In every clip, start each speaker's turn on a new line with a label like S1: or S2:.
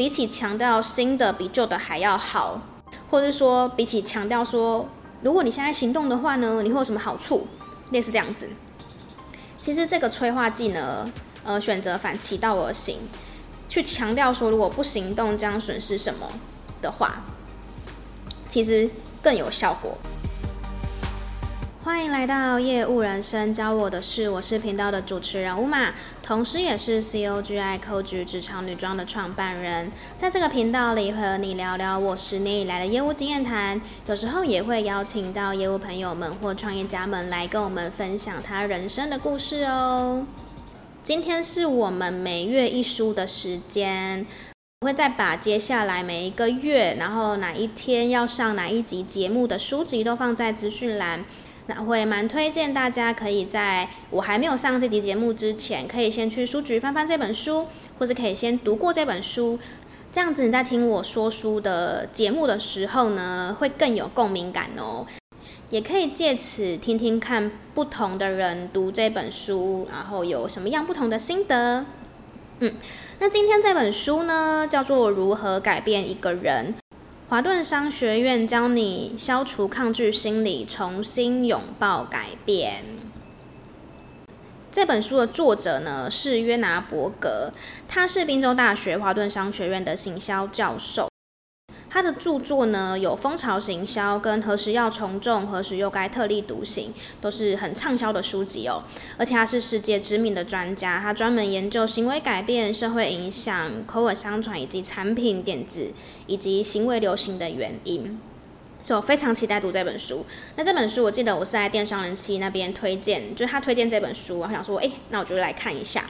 S1: 比起强调新的比旧的还要好，或者是说比起强调说，如果你现在行动的话呢，你会有什么好处？类似这样子。其实这个催化剂呢，呃，选择反其道而行，去强调说如果不行动将损失什么的话，其实更有效果。欢迎来到业务人生，教我的事，我是频道的主持人 Uma，同时也是 COGI c o g 职场女装的创办人。在这个频道里和你聊聊我十年以来的业务经验谈，有时候也会邀请到业务朋友们或创业家们来跟我们分享他人生的故事哦。今天是我们每月一书的时间，我会再把接下来每一个月，然后哪一天要上哪一集节目的书籍都放在资讯栏。那会蛮推荐大家可以在我还没有上这集节目之前，可以先去书局翻翻这本书，或者可以先读过这本书，这样子你在听我说书的节目的时候呢，会更有共鸣感哦。也可以借此听听看不同的人读这本书，然后有什么样不同的心得。嗯，那今天这本书呢，叫做《如何改变一个人》。华顿商学院教你消除抗拒心理，重新拥抱改变。这本书的作者呢，是约拿伯格，他是宾州大学华顿商学院的行销教授。他的著作呢，有《蜂巢行销》跟《何时要从众，何时又该特立独行》，都是很畅销的书籍哦。而且他是世界知名的专家，他专门研究行为改变、社会影响、口耳相传以及产品点子以及行为流行的原因。所以我非常期待读这本书。那这本书我记得我是在电商人气那边推荐，就是他推荐这本书，我想说，哎，那我就来看一下。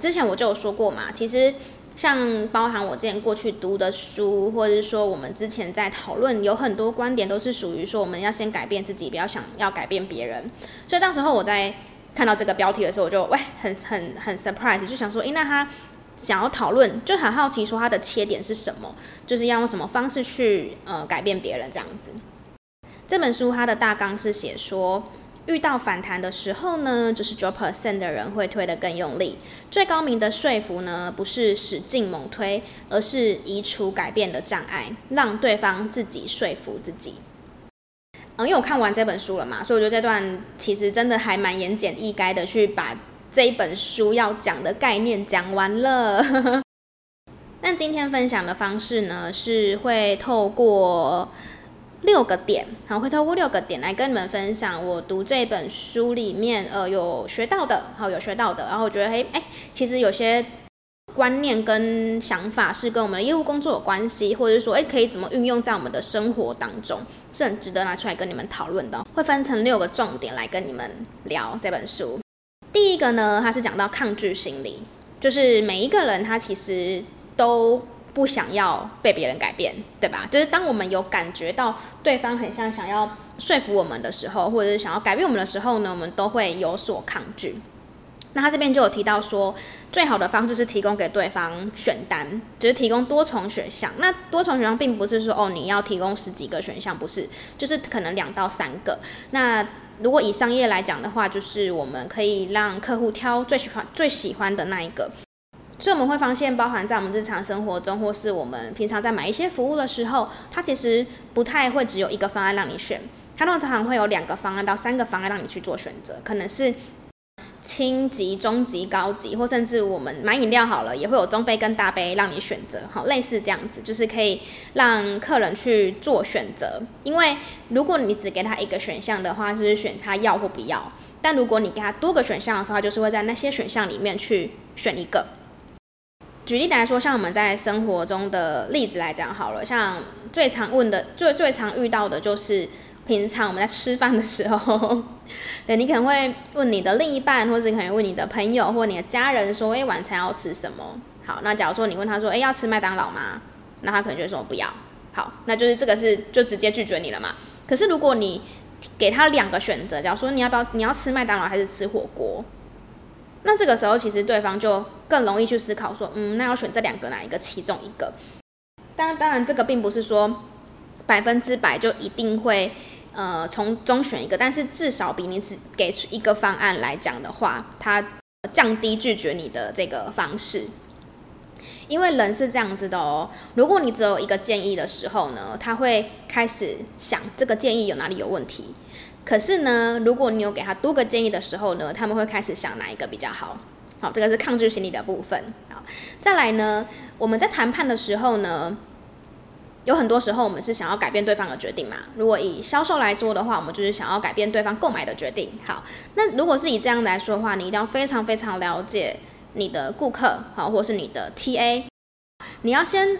S1: 之前我就有说过嘛，其实。像包含我之前过去读的书，或者是说我们之前在讨论，有很多观点都是属于说我们要先改变自己，不要想要改变别人。所以当时候我在看到这个标题的时候，我就喂很很很 surprise，就想说，诶，那他想要讨论，就很好奇说他的切点是什么，就是要用什么方式去呃改变别人这样子。这本书它的大纲是写说。遇到反弹的时候呢，就是九 percent 的人会推得更用力。最高明的说服呢，不是使劲猛推，而是移除改变的障碍，让对方自己说服自己。嗯，因为我看完这本书了嘛，所以我觉得这段其实真的还蛮言简意赅的，去把这一本书要讲的概念讲完了。那今天分享的方式呢，是会透过。六个点，好，会透过六个点来跟你们分享我读这本书里面，呃，有学到的，好，有学到的，然后我觉得，嘿，哎，其实有些观念跟想法是跟我们的业务工作有关系，或者是说，哎，可以怎么运用在我们的生活当中，是很值得拿出来跟你们讨论的。会分成六个重点来跟你们聊这本书。第一个呢，它是讲到抗拒心理，就是每一个人他其实都。不想要被别人改变，对吧？就是当我们有感觉到对方很像想要说服我们的时候，或者是想要改变我们的时候呢，我们都会有所抗拒。那他这边就有提到说，最好的方式是提供给对方选单，就是提供多重选项。那多重选项并不是说哦，你要提供十几个选项，不是，就是可能两到三个。那如果以商业来讲的话，就是我们可以让客户挑最喜欢最喜欢的那一个。所以我们会发现，包含在我们日常生活中，或是我们平常在买一些服务的时候，它其实不太会只有一个方案让你选，它通常会有两个方案到三个方案让你去做选择，可能是轻级、中级、高级，或甚至我们买饮料好了，也会有中杯跟大杯让你选择，好，类似这样子，就是可以让客人去做选择。因为如果你只给他一个选项的话，就是选他要或不要；但如果你给他多个选项的时候，他就是会在那些选项里面去选一个。举例来说，像我们在生活中的例子来讲好了，像最常问的、最最常遇到的就是，平常我们在吃饭的时候，对，你可能会问你的另一半，或者可能问你的朋友或你的家人说，哎，晚餐要吃什么？好，那假如说你问他说，哎，要吃麦当劳吗？那他可能就说不要。好，那就是这个是就直接拒绝你了嘛。可是如果你给他两个选择，假如说你要不要你要吃麦当劳还是吃火锅？那这个时候，其实对方就更容易去思考说，嗯，那要选这两个哪一个其中一个？当然，当然，这个并不是说百分之百就一定会呃从中选一个，但是至少比你只给出一个方案来讲的话，它降低拒绝你的这个方式。因为人是这样子的哦，如果你只有一个建议的时候呢，他会开始想这个建议有哪里有问题。可是呢，如果你有给他多个建议的时候呢，他们会开始想哪一个比较好。好，这个是抗拒心理的部分。好，再来呢，我们在谈判的时候呢，有很多时候我们是想要改变对方的决定嘛。如果以销售来说的话，我们就是想要改变对方购买的决定。好，那如果是以这样来说的话，你一定要非常非常了解。你的顾客，好，或是你的 TA，你要先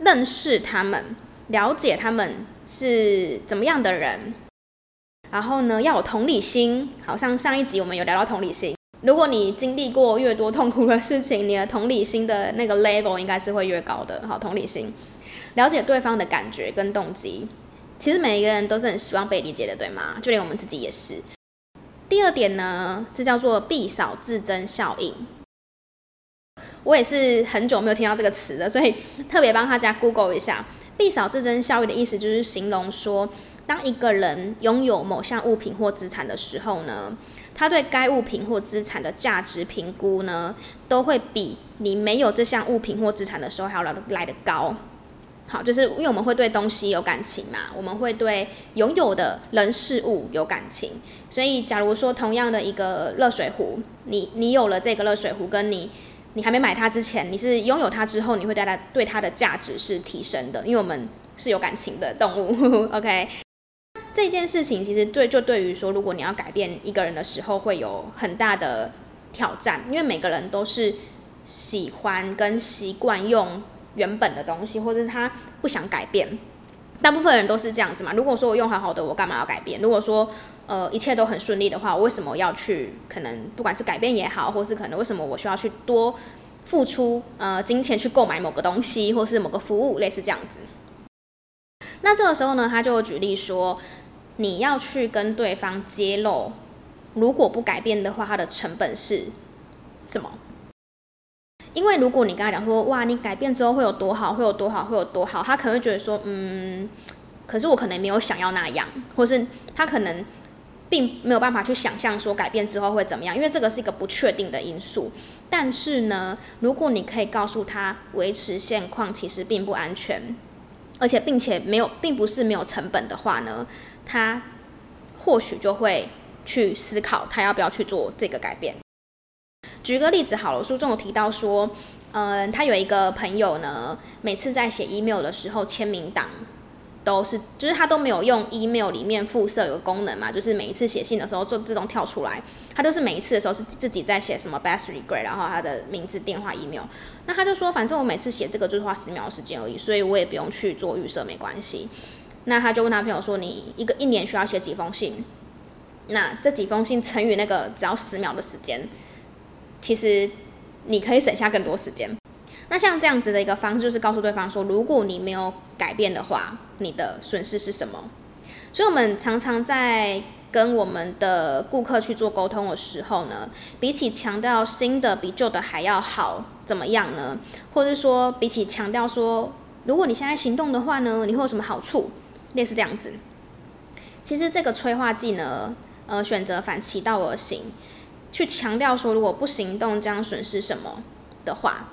S1: 认识他们，了解他们是怎么样的人，然后呢，要有同理心。好像上一集我们有聊到同理心，如果你经历过越多痛苦的事情，你的同理心的那个 level 应该是会越高的。好，同理心，了解对方的感觉跟动机。其实每一个人都是很希望被理解的，对吗？就连我们自己也是。第二点呢，这叫做必少自增效应。我也是很久没有听到这个词了，所以特别帮大家 Google 一下。必少自增效应的意思就是形容说，当一个人拥有某项物品或资产的时候呢，他对该物品或资产的价值评估呢，都会比你没有这项物品或资产的时候还要来来得高。好，就是因为我们会对东西有感情嘛，我们会对拥有的人事物有感情，所以假如说同样的一个热水壶，你你有了这个热水壶，跟你你还没买它之前，你是拥有它之后，你会对它对它的价值是提升的，因为我们是有感情的动物。OK，这件事情其实对就对于说，如果你要改变一个人的时候，会有很大的挑战，因为每个人都是喜欢跟习惯用原本的东西，或者是他不想改变。大部分人都是这样子嘛。如果说我用好好的，我干嘛要改变？如果说呃，一切都很顺利的话，我为什么要去？可能不管是改变也好，或是可能为什么我需要去多付出呃金钱去购买某个东西，或是某个服务，类似这样子。那这个时候呢，他就举例说，你要去跟对方揭露，如果不改变的话，它的成本是什么？因为如果你跟他讲说，哇，你改变之后会有多好，会有多好，会有多好，他可能会觉得说，嗯，可是我可能没有想要那样，或是他可能。并没有办法去想象说改变之后会怎么样，因为这个是一个不确定的因素。但是呢，如果你可以告诉他维持现况其实并不安全，而且并且没有，并不是没有成本的话呢，他或许就会去思考他要不要去做这个改变。举个例子好了，书中有提到说，嗯，他有一个朋友呢，每次在写 email 的时候签名档。都是，就是他都没有用 email 里面附设有个功能嘛，就是每一次写信的时候就自动跳出来。他都是每一次的时候是自己在写什么 best regret，然后他的名字、电话、email。那他就说，反正我每次写这个就是花十秒的时间而已，所以我也不用去做预设，没关系。那他就问他朋友说，你一个一年需要写几封信？那这几封信乘以那个只要十秒的时间，其实你可以省下更多时间。那像这样子的一个方式，就是告诉对方说，如果你没有改变的话，你的损失是什么？所以，我们常常在跟我们的顾客去做沟通的时候呢，比起强调新的比旧的还要好，怎么样呢？或者说，比起强调说，如果你现在行动的话呢，你会有什么好处？类似这样子。其实这个催化剂呢，呃，选择反其道而行，去强调说，如果不行动将损失什么的话。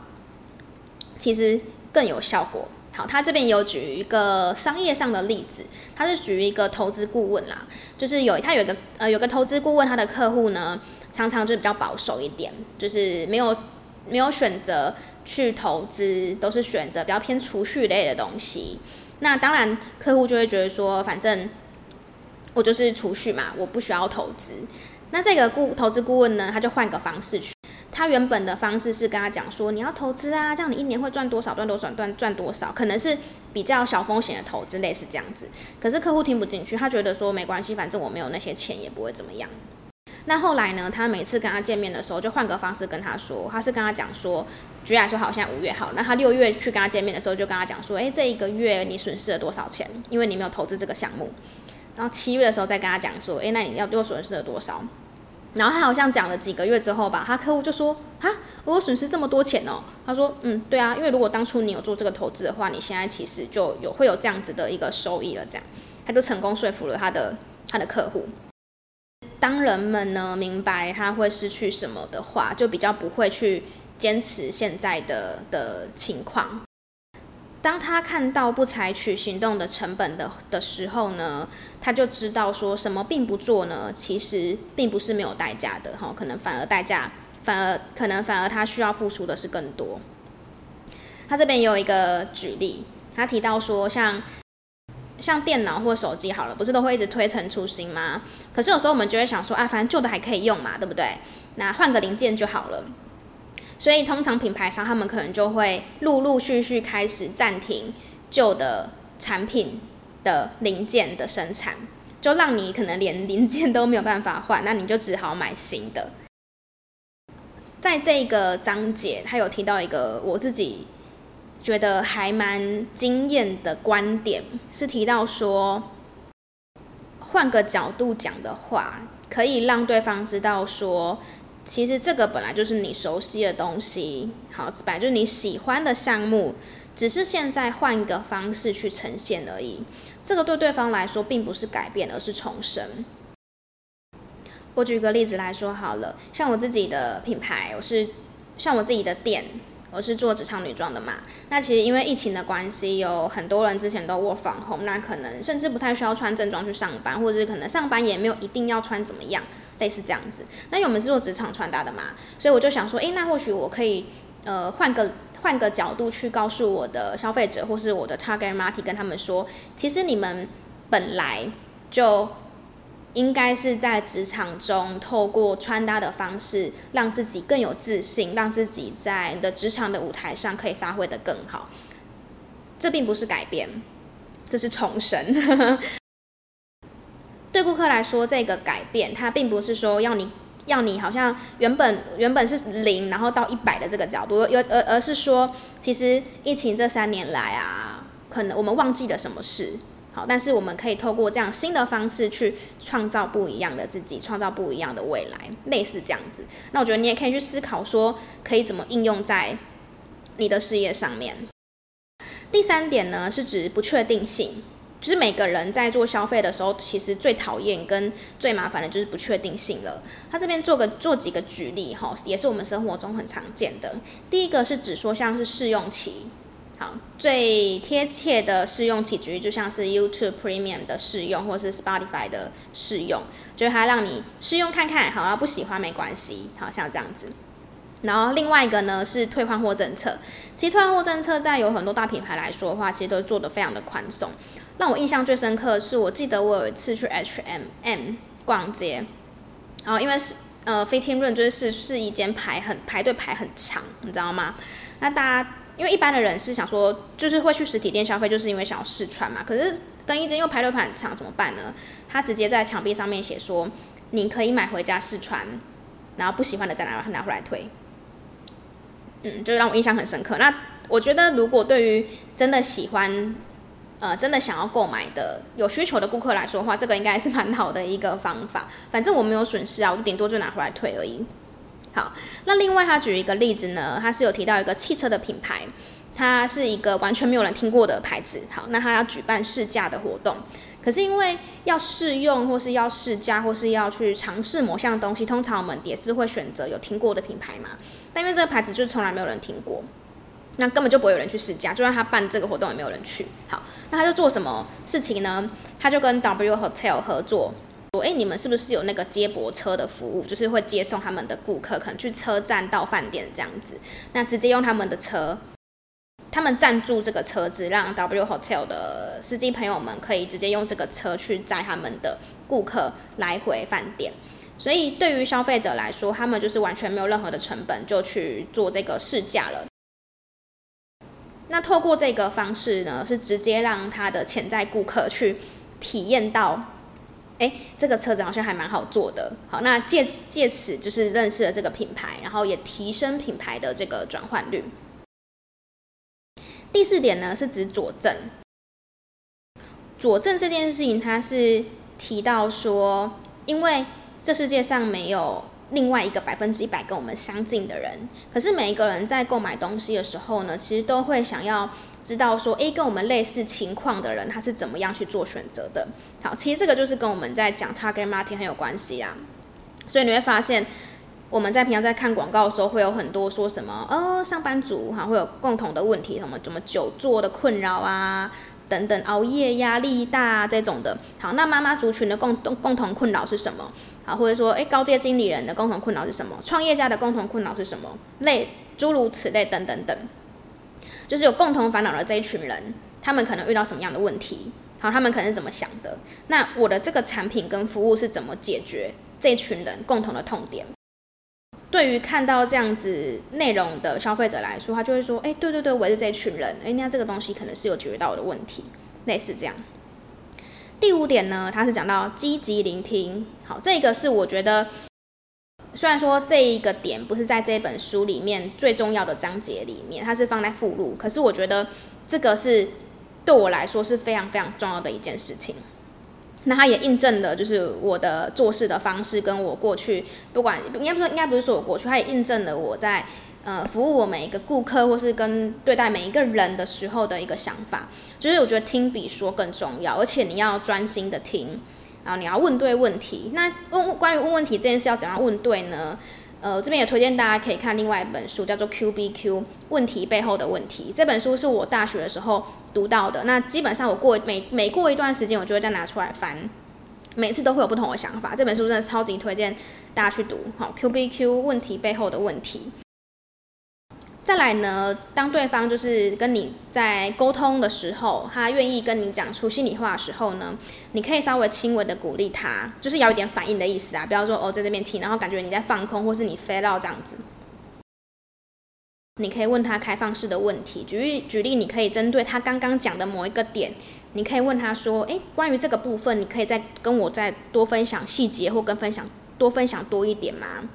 S1: 其实更有效果。好，他这边有举一个商业上的例子，他是举一个投资顾问啦，就是有他有一个呃有个投资顾问，他的客户呢常常就比较保守一点，就是没有没有选择去投资，都是选择比较偏储蓄类的东西。那当然客户就会觉得说，反正我就是储蓄嘛，我不需要投资。那这个顾投资顾问呢，他就换个方式去。他原本的方式是跟他讲说，你要投资啊，这样你一年会赚多少，赚多少，赚赚多少，可能是比较小风险的投资，类似这样子。可是客户听不进去，他觉得说没关系，反正我没有那些钱，也不会怎么样。那后来呢，他每次跟他见面的时候，就换个方式跟他说，他是跟他讲说，举例来说，好像五月好，那他六月去跟他见面的时候，就跟他讲说，诶，这一个月你损失了多少钱？因为你没有投资这个项目。然后七月的时候再跟他讲说，诶，那你要又损失了多少？然后他好像讲了几个月之后吧，他客户就说：“哈，我损失这么多钱哦。”他说：“嗯，对啊，因为如果当初你有做这个投资的话，你现在其实就有会有这样子的一个收益了。”这样，他就成功说服了他的他的客户。当人们呢明白他会失去什么的话，就比较不会去坚持现在的的情况。当他看到不采取行动的成本的的时候呢，他就知道说什么并不做呢，其实并不是没有代价的哈，可能反而代价反而可能反而他需要付出的是更多。他这边也有一个举例，他提到说像像电脑或手机好了，不是都会一直推陈出新吗？可是有时候我们就会想说啊，反正旧的还可以用嘛，对不对？那换个零件就好了。所以，通常品牌商他们可能就会陆陆续续开始暂停旧的产品的零件的生产，就让你可能连零件都没有办法换，那你就只好买新的。在这个章节，他有提到一个我自己觉得还蛮惊艳的观点，是提到说，换个角度讲的话，可以让对方知道说。其实这个本来就是你熟悉的东西，好，本来就是你喜欢的项目，只是现在换一个方式去呈现而已。这个对对方来说并不是改变，而是重生。我举个例子来说好了，像我自己的品牌，我是像我自己的店，我是做职场女装的嘛。那其实因为疫情的关系，有很多人之前都 work from home，那可能甚至不太需要穿正装去上班，或者是可能上班也没有一定要穿怎么样。类似这样子，那因为我们是做职场穿搭的嘛，所以我就想说，诶，那或许我可以，呃，换个换个角度去告诉我的消费者，或是我的 target market，跟他们说，其实你们本来就应该是在职场中透过穿搭的方式，让自己更有自信，让自己在你的职场的舞台上可以发挥得更好。这并不是改变，这是重生。对顾客来说，这个改变，它并不是说要你要你好像原本原本是零，然后到一百的这个角度，而而而是说，其实疫情这三年来啊，可能我们忘记了什么事，好，但是我们可以透过这样新的方式去创造不一样的自己，创造不一样的未来，类似这样子。那我觉得你也可以去思考说，可以怎么应用在你的事业上面。第三点呢，是指不确定性。就是每个人在做消费的时候，其实最讨厌跟最麻烦的就是不确定性了。他这边做个做几个举例哈，也是我们生活中很常见的。第一个是指说像是试用期，好，最贴切的试用期举例就像是 YouTube Premium 的试用，或是 Spotify 的试用，就是它让你试用看看，好，然后不喜欢没关系，好像这样子。然后另外一个呢是退换货政策，其实退换货政策在有很多大品牌来说的话，其实都做得非常的宽松。让我印象最深刻的是，我记得我有一次去 H M M 逛街，然后因为是呃 fitin room 就是试试衣间排很排队排很长，你知道吗？那大家因为一般的人是想说，就是会去实体店消费，就是因为想要试穿嘛。可是更衣间又排队排很长，怎么办呢？他直接在墙壁上面写说，你可以买回家试穿，然后不喜欢的再拿拿回来退。嗯，就让我印象很深刻。那我觉得如果对于真的喜欢。呃，真的想要购买的有需求的顾客来说的话，这个应该是蛮好的一个方法。反正我没有损失啊，我顶多就拿回来退而已。好，那另外他举一个例子呢，他是有提到一个汽车的品牌，它是一个完全没有人听过的牌子。好，那他要举办试驾的活动，可是因为要试用或是要试驾或是要去尝试某项东西，通常我们也是会选择有听过的品牌嘛。但因为这个牌子就是从来没有人听过。那根本就不会有人去试驾，就算他办这个活动也没有人去。好，那他就做什么事情呢？他就跟 W Hotel 合作，说：“哎，你们是不是有那个接驳车的服务？就是会接送他们的顾客，可能去车站到饭店这样子。那直接用他们的车，他们赞助这个车子，让 W Hotel 的司机朋友们可以直接用这个车去载他们的顾客来回饭店。所以对于消费者来说，他们就是完全没有任何的成本就去做这个试驾了。”那透过这个方式呢，是直接让他的潜在顾客去体验到，哎，这个车子好像还蛮好做的。好，那借此借此就是认识了这个品牌，然后也提升品牌的这个转换率。第四点呢，是指佐证。佐证这件事情，它是提到说，因为这世界上没有。另外一个百分之一百跟我们相近的人，可是每一个人在购买东西的时候呢，其实都会想要知道说，诶，跟我们类似情况的人他是怎么样去做选择的。其实这个就是跟我们在讲 target market 很有关系啊。所以你会发现，我们在平常在看广告的时候，会有很多说什么哦，上班族哈会有共同的问题，什么怎么久坐的困扰啊，等等，熬夜、压力大啊这种的。好，那妈妈族群的共共共同困扰是什么？好，或者说，诶，高阶经理人的共同困扰是什么？创业家的共同困扰是什么？类诸如此类等等等，就是有共同烦恼的这一群人，他们可能遇到什么样的问题？好，他们可能是怎么想的？那我的这个产品跟服务是怎么解决这群人共同的痛点？对于看到这样子内容的消费者来说，他就会说：“哎，对对对，我也是这群人。哎，那这个东西可能是有解决到我的问题，类似这样。”第五点呢，他是讲到积极聆听。好，这个是我觉得，虽然说这一个点不是在这本书里面最重要的章节里面，它是放在附录，可是我觉得这个是对我来说是非常非常重要的一件事情。那它也印证了，就是我的做事的方式，跟我过去不管应该不是应该不是说我过去，它也印证了我在呃服务我每一个顾客或是跟对待每一个人的时候的一个想法，就是我觉得听比说更重要，而且你要专心的听，然后你要问对问题。那问关于问问题这件事要怎样问对呢？呃，这边也推荐大家可以看另外一本书，叫做《QBQ 问题背后的问题》。这本书是我大学的时候读到的。那基本上我过每每过一段时间，我就会再拿出来翻，每次都会有不同的想法。这本书真的超级推荐大家去读。好，《QBQ 问题背后的问题》。再来呢，当对方就是跟你在沟通的时候，他愿意跟你讲出心里话的时候呢，你可以稍微轻微的鼓励他，就是要有点反应的意思啊，不要说哦在这边听，然后感觉你在放空，或是你飞到这样子。你可以问他开放式的问题，举例举例，你可以针对他刚刚讲的某一个点，你可以问他说，诶，关于这个部分，你可以再跟我再多分享细节，或跟分享多分享多一点吗？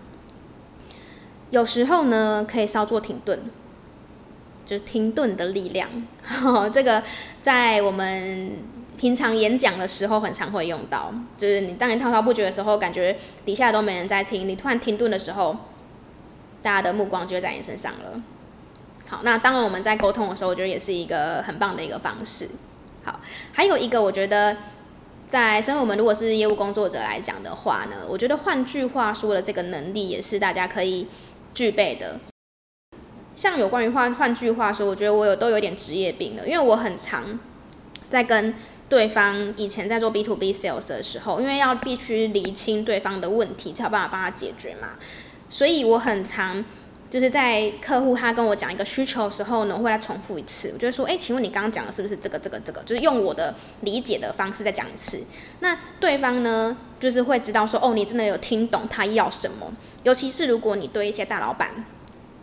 S1: 有时候呢，可以稍作停顿，就是停顿的力量。这个在我们平常演讲的时候很常会用到。就是你当你滔滔不绝的时候，感觉底下都没人在听，你突然停顿的时候，大家的目光就会在你身上了。好，那当然我们在沟通的时候，我觉得也是一个很棒的一个方式。好，还有一个我觉得，在身为我们如果是业务工作者来讲的话呢，我觉得换句话说的这个能力也是大家可以。具备的，像有关于换换句话说，我觉得我有都有点职业病了，因为我很常在跟对方以前在做 B to B sales 的时候，因为要必须厘清对方的问题，才有办法帮他解决嘛，所以我很常就是在客户他跟我讲一个需求的时候呢，我会来重复一次，我就会说，哎，请问你刚刚讲的是不是这个这个这个？就是用我的理解的方式再讲一次，那对方呢，就是会知道说，哦，你真的有听懂他要什么。尤其是如果你对一些大老板，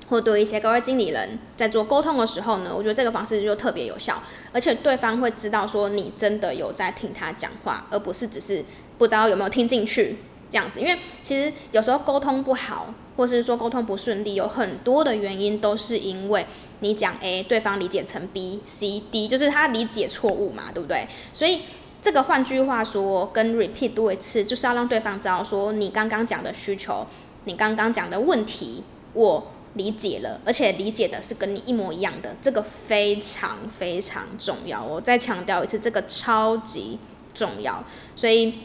S1: 或对一些高位经理人在做沟通的时候呢，我觉得这个方式就特别有效，而且对方会知道说你真的有在听他讲话，而不是只是不知道有没有听进去这样子。因为其实有时候沟通不好，或是说沟通不顺利，有很多的原因都是因为你讲 A，对方理解成 B、C、D，就是他理解错误嘛，对不对？所以这个换句话说，跟 repeat 多一次，就是要让对方知道说你刚刚讲的需求。你刚刚讲的问题，我理解了，而且理解的是跟你一模一样的，这个非常非常重要。我再强调一次，这个超级重要。所以，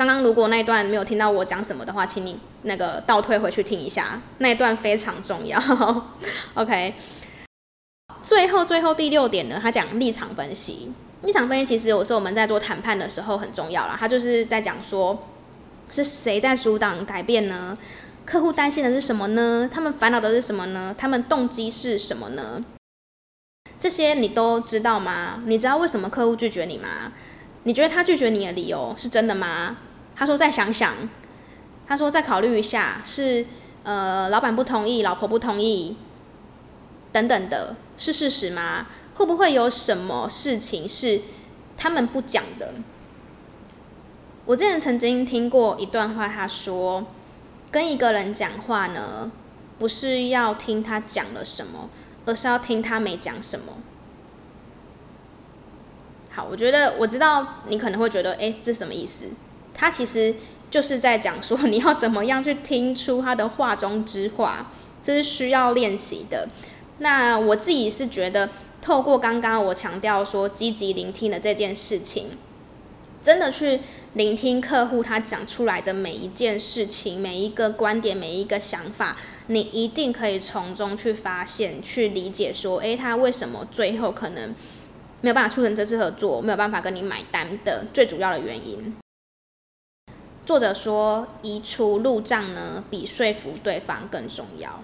S1: 刚刚如果那一段没有听到我讲什么的话，请你那个倒退回去听一下，那一段非常重要。OK，最后最后第六点呢，他讲立场分析。立场分析其实有时候我们在做谈判的时候很重要啦，他就是在讲说。是谁在阻挡改变呢？客户担心的是什么呢？他们烦恼的是什么呢？他们动机是什么呢？这些你都知道吗？你知道为什么客户拒绝你吗？你觉得他拒绝你的理由是真的吗？他说再想想，他说再考虑一下，是呃老板不同意，老婆不同意，等等的，是事实吗？会不会有什么事情是他们不讲的？我之前曾经听过一段话，他说：“跟一个人讲话呢，不是要听他讲了什么，而是要听他没讲什么。”好，我觉得我知道你可能会觉得，诶，这什么意思？他其实就是在讲说，你要怎么样去听出他的话中之话，这是需要练习的。那我自己是觉得，透过刚刚我强调说积极聆听的这件事情。真的去聆听客户他讲出来的每一件事情、每一个观点、每一个想法，你一定可以从中去发现、去理解，说，诶，他为什么最后可能没有办法促成这次合作，没有办法跟你买单的最主要的原因。作者说，移除路障呢，比说服对方更重要。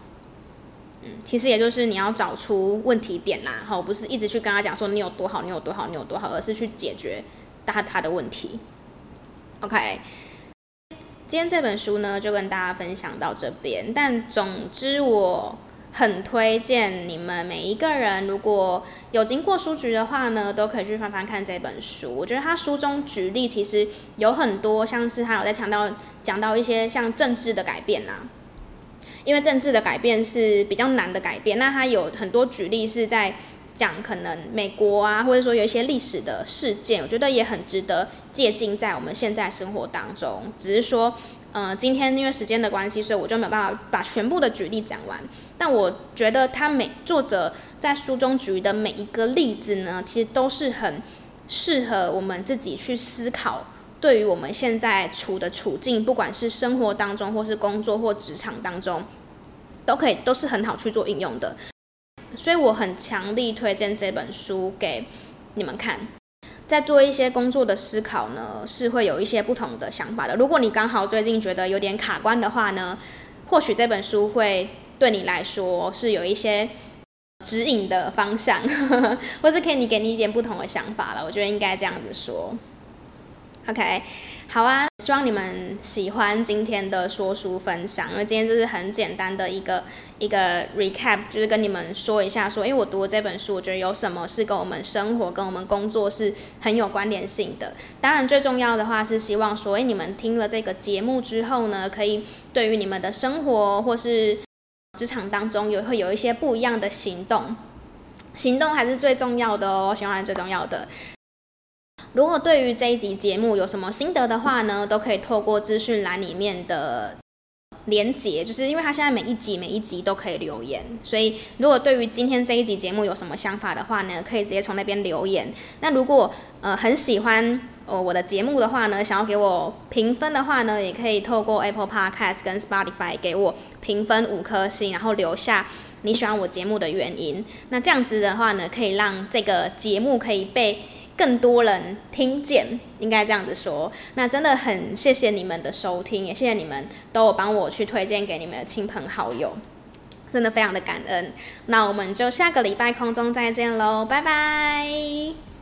S1: 嗯，其实也就是你要找出问题点啦，哈，不是一直去跟他讲说你有多好，你有多好，你有多好，而是去解决。他他的问题，OK，今天这本书呢就跟大家分享到这边。但总之，我很推荐你们每一个人，如果有经过书局的话呢，都可以去翻翻看这本书。我觉得他书中举例其实有很多，像是他有在强调讲到一些像政治的改变啦，因为政治的改变是比较难的改变。那他有很多举例是在。讲可能美国啊，或者说有一些历史的事件，我觉得也很值得借鉴在我们现在生活当中。只是说，呃，今天因为时间的关系，所以我就没有办法把全部的举例讲完。但我觉得他每作者在书中举的每一个例子呢，其实都是很适合我们自己去思考，对于我们现在处的处境，不管是生活当中，或是工作或职场当中，都可以都是很好去做应用的。所以我很强力推荐这本书给你们看，在做一些工作的思考呢，是会有一些不同的想法的。如果你刚好最近觉得有点卡关的话呢，或许这本书会对你来说是有一些指引的方向，呵呵，或是可以你给你一点不同的想法了。我觉得应该这样子说。OK。好啊，希望你们喜欢今天的说书分享，因为今天就是很简单的一个一个 recap，就是跟你们说一下说，因为我读的这本书，我觉得有什么是跟我们生活、跟我们工作是很有关联性的。当然，最重要的话是希望说，诶，你们听了这个节目之后呢，可以对于你们的生活或是职场当中有会有一些不一样的行动，行动还是最重要的哦，行动是最重要的。如果对于这一集节目有什么心得的话呢，都可以透过资讯栏里面的连结，就是因为他现在每一集每一集都可以留言，所以如果对于今天这一集节目有什么想法的话呢，可以直接从那边留言。那如果呃很喜欢呃我的节目的话呢，想要给我评分的话呢，也可以透过 Apple Podcast 跟 Spotify 给我评分五颗星，然后留下你喜欢我节目的原因。那这样子的话呢，可以让这个节目可以被。更多人听见，应该这样子说。那真的很谢谢你们的收听，也谢谢你们都有帮我去推荐给你们的亲朋好友，真的非常的感恩。那我们就下个礼拜空中再见喽，拜拜。